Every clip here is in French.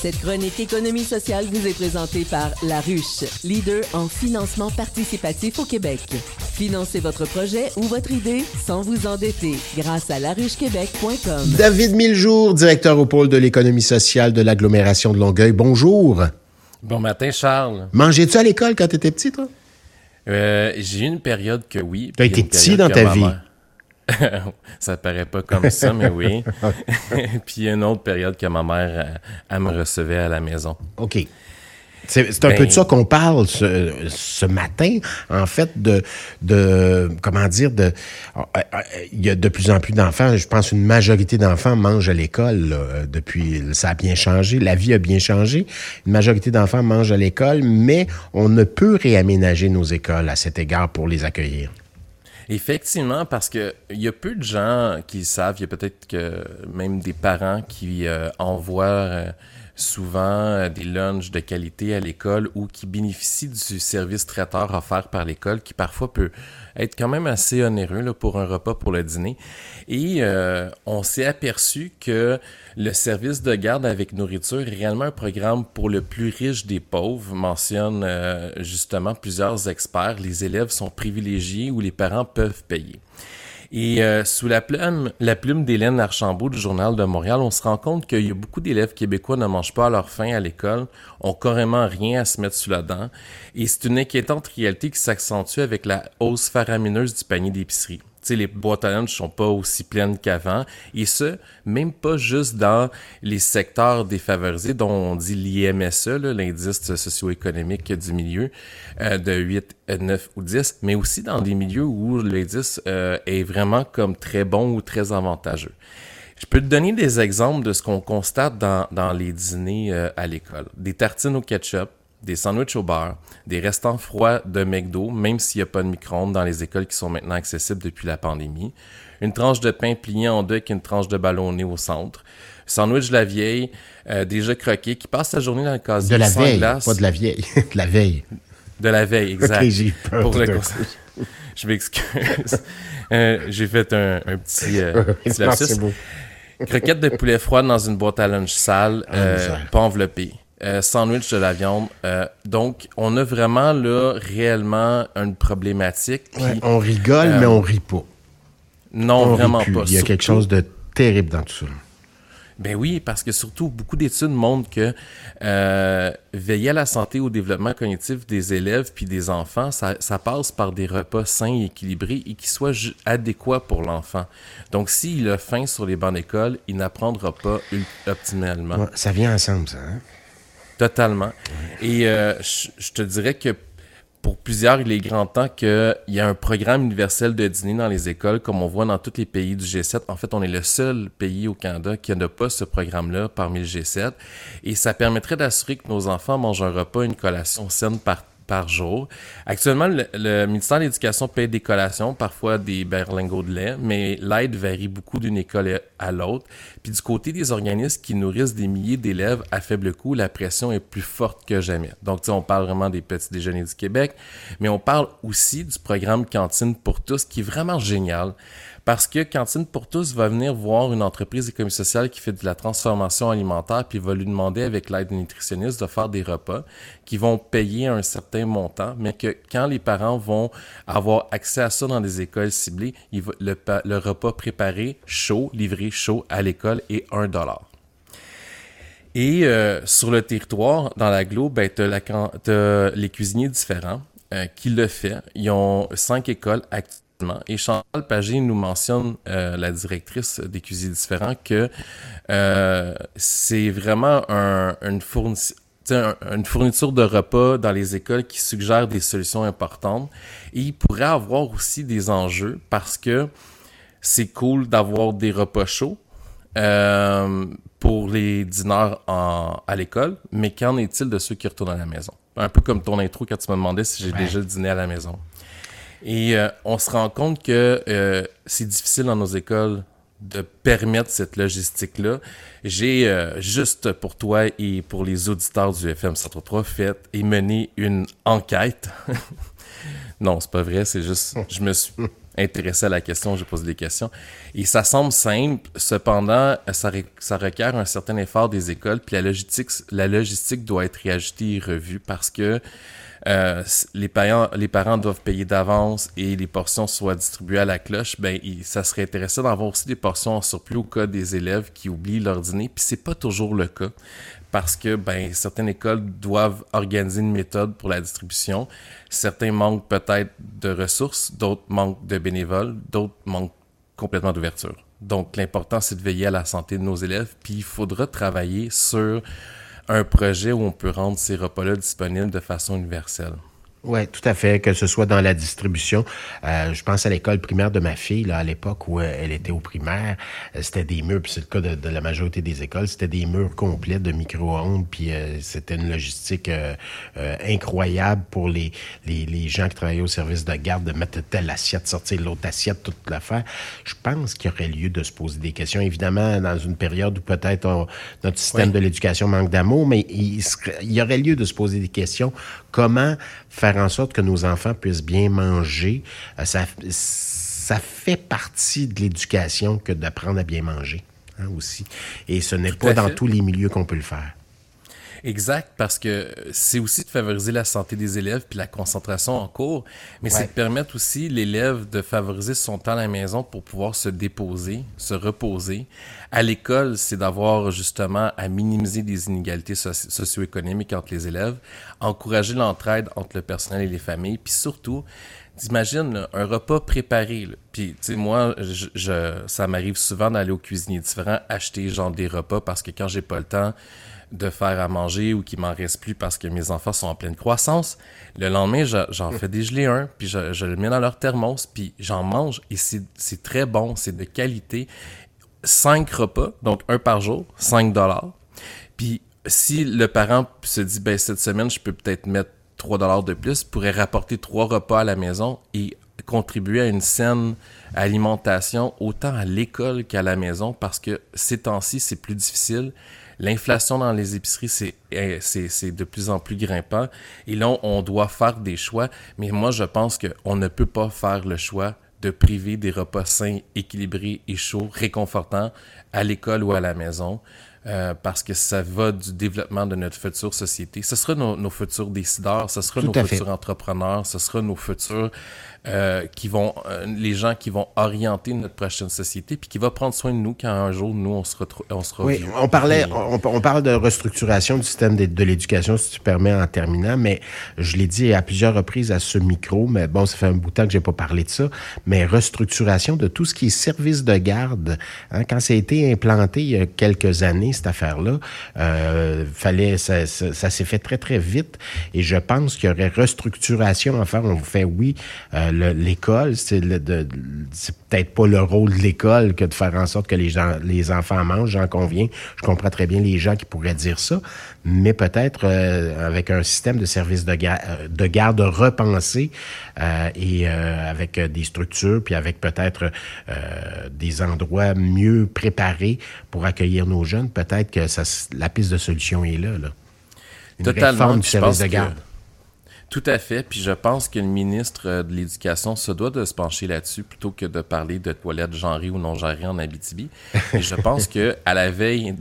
Cette chronique économie sociale vous est présentée par La Ruche, leader en financement participatif au Québec. Financez votre projet ou votre idée sans vous endetter grâce à laruchequebec.com. David Miljour, directeur au pôle de l'économie sociale de l'agglomération de Longueuil. Bonjour. Bon matin, Charles. Mangeais-tu à l'école quand tu étais petit, toi? Euh, j'ai eu une période que oui. Tu as été petit dans ta vie. ça paraît pas comme ça, mais oui. puis une autre période que ma mère, elle, me recevait à la maison. OK. C'est un peu de ben ça qu'on parle ce, matin, en fait, de, de comment dire, de, il y a de plus en plus d'enfants, je pense une majorité d'enfants mangent à l'école depuis, ça a bien changé, la vie a bien changé, une majorité d'enfants mangent à l'école, mais on ne peut réaménager nos écoles à cet égard pour les accueillir. Effectivement, parce que il y a peu de gens qui savent. Il y a peut-être que même des parents qui euh, envoient euh, souvent euh, des lunchs de qualité à l'école ou qui bénéficient du service traiteur offert par l'école, qui parfois peut être quand même assez onéreux là, pour un repas pour le dîner. Et on s'est aperçu que le service de garde avec nourriture est réellement un programme pour le plus riche des pauvres, mentionne justement plusieurs experts. Les élèves sont privilégiés ou les parents peuvent payer. Et euh, sous la plume, la plume d'Hélène Archambault du Journal de Montréal, on se rend compte qu'il y a beaucoup d'élèves québécois ne mangent pas à leur faim à l'école, ont carrément rien à se mettre sous la dent. Et c'est une inquiétante réalité qui s'accentue avec la hausse faramineuse du panier d'épicerie les boîtes à lunch sont pas aussi pleines qu'avant. Et ce, même pas juste dans les secteurs défavorisés dont on dit l'IMSE, l'indice socio-économique du milieu, euh, de 8, 9 ou 10, mais aussi dans des milieux où l'indice euh, est vraiment comme très bon ou très avantageux. Je peux te donner des exemples de ce qu'on constate dans, dans les dîners euh, à l'école. Des tartines au ketchup, des sandwichs au beurre, des restants froids de McDo, même s'il n'y a pas de micro-ondes dans les écoles qui sont maintenant accessibles depuis la pandémie, une tranche de pain pliée en deux avec une tranche de ballonné au centre, sandwich de la vieille, euh, déjà croqué, qui passe sa journée dans le casier De la veille, pas de la vieille, de la veille. De la veille, exact. Pour le Je m'excuse. Euh, j'ai fait un, petit, euh, lapsus. Croquette de poulet froid dans une boîte à lunch sale, ah, pas enveloppée. Euh, sandwich de la viande. Euh, donc, on a vraiment là réellement une problématique. on rigole, mais on rit pas. Non, vraiment pas. Il y a quelque chose de terrible dans tout ça. Ben oui, parce que surtout, beaucoup d'études montrent que euh, veiller à la santé et au développement cognitif des élèves puis des enfants, ça, ça passe par des repas sains et équilibrés et qui soient adéquats pour l'enfant. Donc, s'il a faim sur les bancs d'école, il n'apprendra pas optimalement. ça vient ensemble, ça. Hein? Totalement. Et euh, je te dirais que pour plusieurs, il est grand temps qu'il y ait un programme universel de dîner dans les écoles, comme on voit dans tous les pays du G7. En fait, on est le seul pays au Canada qui n'a pas ce programme-là parmi le G7. Et ça permettrait d'assurer que nos enfants mangent un repas, une collation saine par jour. Actuellement, le, ministère de l'Éducation paye des collations, parfois des berlingots de lait, mais l'aide varie beaucoup d'une école à l'autre. Puis du côté des organismes qui nourrissent des milliers d'élèves à faible coût, la pression est plus forte que jamais. Donc, on parle vraiment des petits déjeuners du Québec, mais on parle aussi du programme Cantine pour tous, qui est vraiment génial. Parce que Cantine pour tous va venir voir une entreprise d'économie sociale qui fait de la transformation alimentaire, puis va lui demander avec l'aide nutritionniste de faire des repas qui vont payer un certain montant, mais que quand les parents vont avoir accès à ça dans des écoles ciblées, le, repas préparé chaud, livré chaud à l'école est 1 dollar. Et euh, sur le territoire, dans l'agglo, ben, tu as, les cuisiniers différents euh, qui le font. Ils ont cinq écoles actives et Chantal Pagé nous mentionne, euh, la directrice des cuisines différents, que c'est vraiment une, fourniture de repas dans les écoles qui suggère des solutions importantes. Et il pourrait avoir aussi des enjeux parce que c'est cool d'avoir des repas chauds euh, pour les dîners à l'école, mais qu'en est-il de ceux qui retournent à la maison? Un peu comme ton intro quand tu me demandais si j'ai déjà dîné à la maison. Et on se rend compte que c'est difficile dans nos écoles de permettre cette logistique-là. J'ai juste pour toi et pour les auditeurs du FM 103 fait et mené une enquête. non, c'est pas vrai, c'est juste je me suis intéressé à la question, j'ai posé des questions. Et ça semble simple, cependant, ça, ça, requiert un certain effort des écoles, puis la logistique, la logistique doit être réajustée et revue parce que euh, les, parents, les parents doivent payer d'avance et les portions soient distribuées à la cloche, ben, ça serait intéressant d'avoir aussi des portions en surplus au cas des élèves qui oublient leur dîner, puis c'est pas toujours le cas parce que ben, certaines écoles doivent organiser une méthode pour la distribution. Certains manquent peut-être de ressources, d'autres manquent de bénévoles, d'autres manquent complètement d'ouverture. Donc l'important, c'est de veiller à la santé de nos élèves, puis il faudra travailler sur un projet où on peut rendre ces repas-là disponibles de façon universelle. Oui, tout à fait, que ce soit dans la distribution. Euh, je pense à l'école primaire de ma fille, là, à l'époque où euh, elle était au primaire, euh, c'était des murs, puis c'est le cas de, la majorité des écoles, c'était des murs complets de micro-ondes, puis c'était une logistique incroyable pour les, les, les, gens qui travaillaient au service de garde de mettre telle assiette, sortir l'autre assiette, toute l'affaire. Je pense qu'il y aurait lieu de se poser des questions. Évidemment, dans une période où peut-être notre système de l'éducation manque d'amour, mais il, il y aurait lieu de se poser des questions. Comment faire en sorte que nos enfants puissent bien manger. Euh, ça, ça fait partie de l'éducation que d'apprendre à bien manger hein, aussi. Et ce n'est pas dans tous les milieux qu'on peut le faire. Exact, parce que c'est aussi de favoriser la santé des élèves puis la concentration en cours, mais c'est de permettre aussi l'élève de favoriser son temps à la maison pour pouvoir se déposer, se reposer. À l'école, c'est d'avoir justement à minimiser les inégalités socio-économiques entre les élèves, encourager l'entraide entre le personnel et les familles, puis surtout, T'imagines un repas préparé. Puis, tu sais, moi, je, ça m'arrive souvent d'aller au cuisinier différent, acheter genre des repas parce que quand j'ai pas le temps, de faire à manger ou qu'il m'en reste plus parce que mes enfants sont en pleine croissance. Le lendemain, j'en fais dégeler un, puis je, le mets dans leur thermos, puis j'en mange et c'est très bon, c'est de qualité. Cinq repas, donc un par jour, 5 dollars. Puis si le parent se dit, ben cette semaine, je peux peut-être mettre 3 dollars de plus, pourrait rapporter trois repas à la maison et contribuer à une saine alimentation autant à l'école qu'à la maison parce que ces temps-ci, c'est plus difficile. L'inflation dans les épiceries, eh, c'est, c'est, de plus en plus grimpant. Et là, on doit faire des choix. Mais moi, je pense qu'on ne peut pas faire le choix de priver des repas sains, équilibrés et chauds, réconfortants à l'école ou à la maison. Euh, parce que ça va du développement de notre future société. Ce sera nos, nos futurs décideurs, ce sera nos futurs entrepreneurs, ce sera nos futurs euh, qui vont, euh, les gens qui vont orienter notre prochaine société, puis qui va prendre soin de nous quand un jour nous on se retrouve, on sera. Oui, on parlait, on, on, parle de restructuration du système de, de l'éducation, si tu permets en terminant, mais je l'ai dit à plusieurs reprises à ce micro, mais bon, ça fait un bout de temps que j'ai pas parlé de ça, mais restructuration de tout ce qui est service de garde. Hein, quand ça a été implanté il y a quelques années cette affaire-là, euh, fallait, ça, ça, ça s'est fait très très vite, et je pense qu'il y aurait restructuration à faire. On fait oui. Euh, l'école, c'est peut-être pas le rôle de l'école que de faire en sorte que les gens, les enfants mangent, j'en conviens. Je comprends très bien les gens qui pourraient dire ça, mais peut-être euh, avec un système de service de, euh, de garde repensé euh, et avec des structures, puis avec peut-être des endroits mieux préparés pour accueillir nos jeunes, peut-être que ça, la piste de solution est là. là. Une Totalement. du service de garde. Tout à fait. Puis je pense que le ministre euh, de l'Éducation se doit de se pencher là-dessus plutôt que de parler de toilettes genrées ou non genrées en Abitibi. Et je pense que à la veille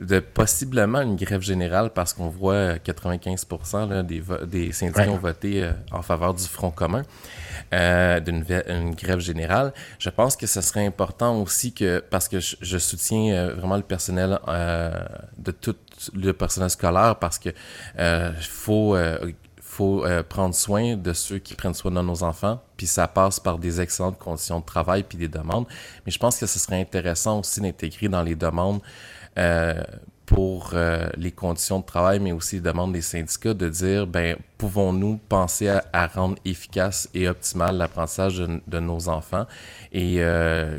de, possiblement une grève générale, parce qu'on voit 95% là, des, des syndicats ont voté euh, en faveur du Front commun, euh, d'une une grève générale, je pense que ce serait important aussi que, parce que je, soutiens euh, vraiment le personnel de tout le personnel scolaire, parce que faut faut euh, prendre soin de ceux qui prennent soin de nos enfants, puis ça passe par des excellentes conditions de travail puis des demandes. Mais je pense que ce serait intéressant aussi d'intégrer dans les demandes euh, pour euh, les conditions de travail, mais aussi les demandes des syndicats, de dire, ben, pouvons-nous penser à, rendre efficace et optimal l'apprentissage de, nos enfants? Et,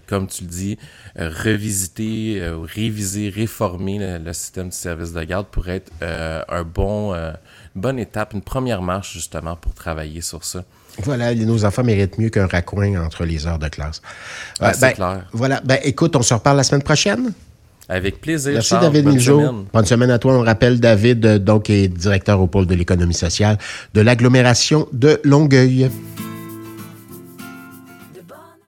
comme tu le dis, revisiter, réviser, réformer le, système de service de garde pourrait être un bon bonne étape, une première marche justement pour travailler sur ça. Voilà, nos enfants méritent mieux qu'un raccoin entre les heures de classe. Ah, c'est ben, clair. Voilà. Ben, écoute, on se reparle la semaine prochaine. Avec plaisir. Merci Charles. David Bonne Miljo. semaine. Bonne semaine à toi. On rappelle David, euh, donc, est directeur au pôle de l'économie sociale de l'agglomération de Longueuil.